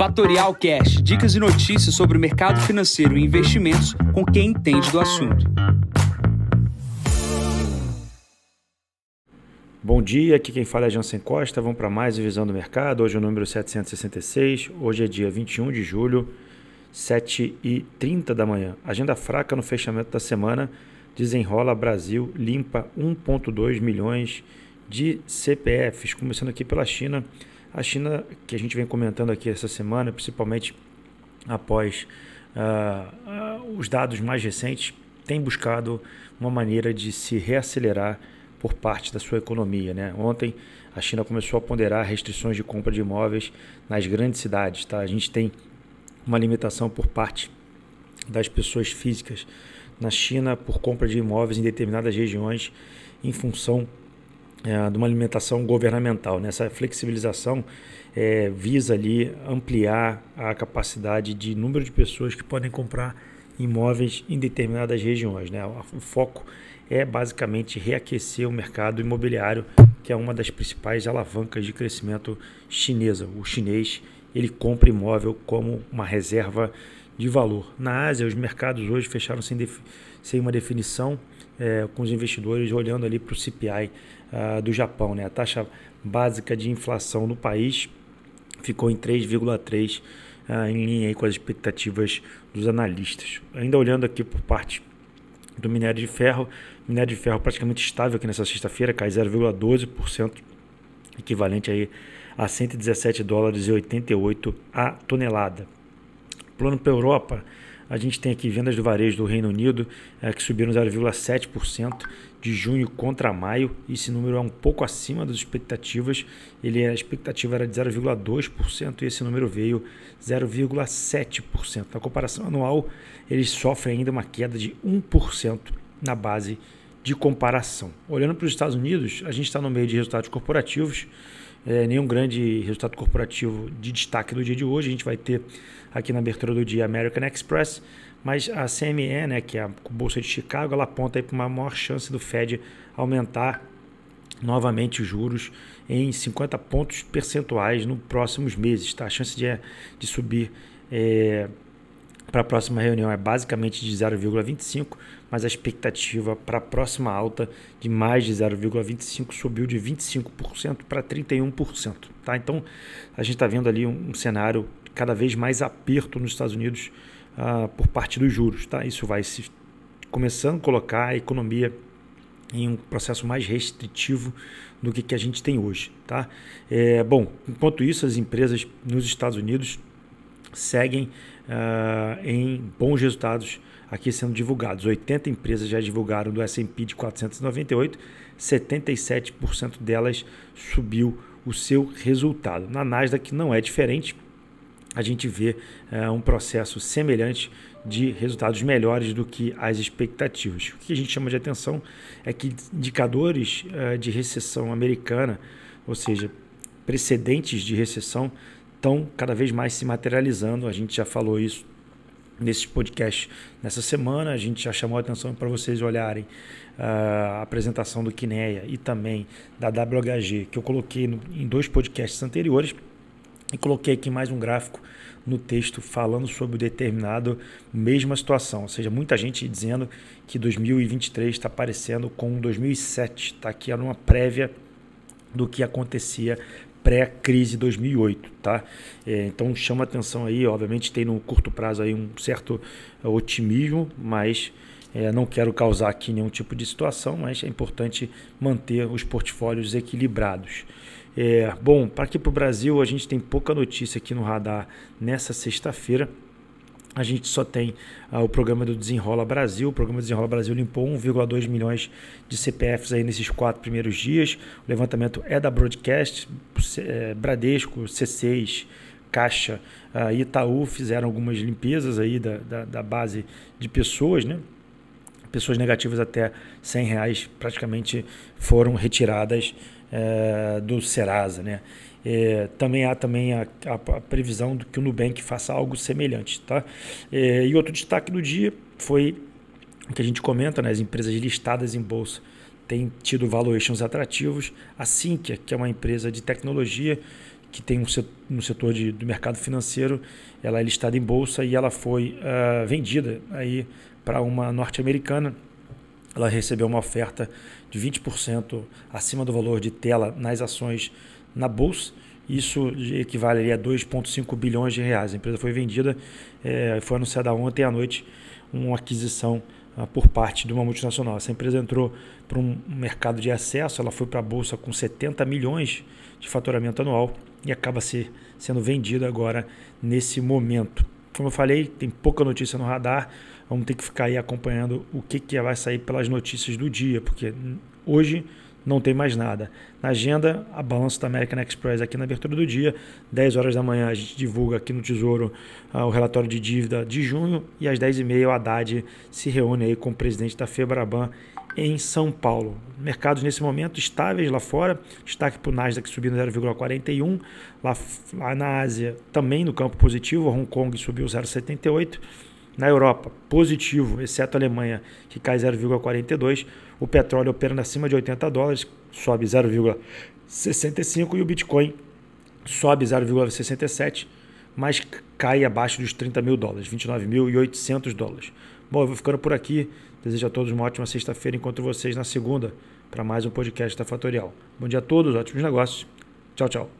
Fatorial Cash, dicas e notícias sobre o mercado financeiro e investimentos com quem entende do assunto. Bom dia, aqui quem fala é Jansen Costa. Vamos para mais Visão do Mercado. Hoje é o número 766. Hoje é dia 21 de julho, 7h30 da manhã. Agenda fraca no fechamento da semana. Desenrola Brasil limpa 1,2 milhões de CPFs. Começando aqui pela China. A China, que a gente vem comentando aqui essa semana, principalmente após uh, uh, os dados mais recentes, tem buscado uma maneira de se reacelerar por parte da sua economia. Né? Ontem a China começou a ponderar restrições de compra de imóveis nas grandes cidades. Tá? A gente tem uma limitação por parte das pessoas físicas na China por compra de imóveis em determinadas regiões em função é, de uma alimentação governamental. Né? flexibilização é, visa ali ampliar a capacidade de número de pessoas que podem comprar imóveis em determinadas regiões. Né? O foco é basicamente reaquecer o mercado imobiliário, que é uma das principais alavancas de crescimento chinesa. O chinês ele compra imóvel como uma reserva de valor. Na Ásia, os mercados hoje fecharam sem, sem uma definição, é, com os investidores olhando ali para o CPI uh, do Japão. Né? A taxa básica de inflação no país ficou em 3,3%, uh, ah, em linha com as expectativas dos analistas. Ainda olhando aqui por parte do minério de ferro. Minério de ferro praticamente estável aqui nessa sexta-feira, cai 0,12%, equivalente aí a 117 dólares e 88 a tonelada. Plano para a Europa, a gente tem aqui vendas do varejo do Reino Unido é, que subiram 0,7% de junho contra maio. Esse número é um pouco acima das expectativas. Ele, a expectativa era de 0,2% e esse número veio 0,7%. Na comparação anual, eles sofrem ainda uma queda de 1% na base de comparação. Olhando para os Estados Unidos, a gente está no meio de resultados corporativos é, nenhum grande resultado corporativo de destaque do dia de hoje. A gente vai ter aqui na abertura do dia American Express, mas a CME, né, que é a Bolsa de Chicago, ela aponta para uma maior chance do Fed aumentar novamente os juros em 50 pontos percentuais nos próximos meses. Tá? A chance de, de subir é, para a próxima reunião é basicamente de 0,25, mas a expectativa para a próxima alta de mais de 0,25 subiu de 25% para 31%. Tá? Então a gente está vendo ali um, um, cenário cada vez mais aperto nos Estados Unidos uh, por parte dos juros. Tá? Isso vai se começando a colocar a economia em um processo mais restritivo do que, que a gente tem hoje. Tá? É, bom, enquanto isso, as empresas nos Estados Unidos seguem uh, em bons resultados aqui sendo divulgados. 80 empresas já divulgaram do S&P de 498, 77% delas subiu o seu resultado. Na Nasdaq não é diferente, a gente vê uh, um processo semelhante de resultados melhores do que as expectativas. O que a gente chama de atenção é que indicadores uh, de recessão americana, ou seja, precedentes de recessão, estão cada vez mais se materializando. A gente já falou isso nesses podcasts nessa semana. A gente já chamou a atenção para vocês olharem uh, a apresentação do Kineia e também da WHG, que eu coloquei no, em dois podcasts anteriores. E coloquei aqui mais um gráfico no texto falando sobre determinado mesma situação, ou seja, muita gente dizendo que 2023 está parecendo com 2007, está aqui uma prévia do que acontecia pré-crise 2008, tá? É, então chama atenção aí, obviamente tem no curto prazo aí um certo é, otimismo, mas é, não quero causar aqui nenhum tipo de situação, mas é importante manter os portfólios equilibrados. É, bom, para aqui para o Brasil a gente tem pouca notícia aqui no radar nessa sexta-feira a gente só tem ah, o programa do Desenrola Brasil. O programa Desenrola Brasil limpou 1,2 milhões de CPFs aí nesses quatro primeiros dias. O levantamento é da Broadcast, é, Bradesco, C6, Caixa ah, Itaú fizeram algumas limpezas aí da, da, da, base de pessoas, né? Pessoas negativas até 100 reais praticamente foram retiradas é, do Serasa, né? É, também há também a, a, a, previsão do que o Nubank faça algo semelhante. Tá? É, e outro destaque do dia foi o que a gente comenta, né? as empresas listadas em bolsa têm tido valuations atrativos. A Sinqia, que é uma empresa de tecnologia que tem um setor, no setor de, do mercado financeiro, ela é listada em bolsa e ela foi uh, vendida aí para uma norte-americana. Ela recebeu uma oferta de 20% acima do valor de tela nas ações na bolsa. Isso equivale a 2,5 bilhões de reais. A empresa foi vendida, é, foi anunciada ontem à noite uma aquisição uh, por parte de uma multinacional. Essa empresa entrou para um mercado de acesso, ela foi para a bolsa com 70 milhões de faturamento anual e acaba ser, sendo vendida agora nesse momento. Como eu falei, tem pouca notícia no radar, vamos ter que ficar aí acompanhando o que, que vai sair pelas notícias do dia, porque hoje não tem mais nada. Na agenda, a balança da American Express aqui na abertura do dia, 10 horas da manhã a gente divulga aqui no Tesouro uh, o relatório de dívida de junho. E às 10h30 o Haddad se reúne aí com o presidente da Febraban em São Paulo. Mercados nesse momento estáveis lá fora, destaque para o Nasdaq subindo 0,41, lá, lá na Ásia também no campo positivo, Hong Kong subiu 0,78, na Europa positivo, exceto a Alemanha que cai 0,42, o petróleo operando acima de 80 dólares, sobe 0,65 e o Bitcoin sobe 0,67, mas cai abaixo dos 30 mil dólares, 29.800 dólares. Bom, eu vou ficando por aqui. Desejo a todos uma ótima sexta-feira. Encontro vocês na segunda para mais um podcast da Fatorial. Bom dia a todos, ótimos negócios. Tchau, tchau.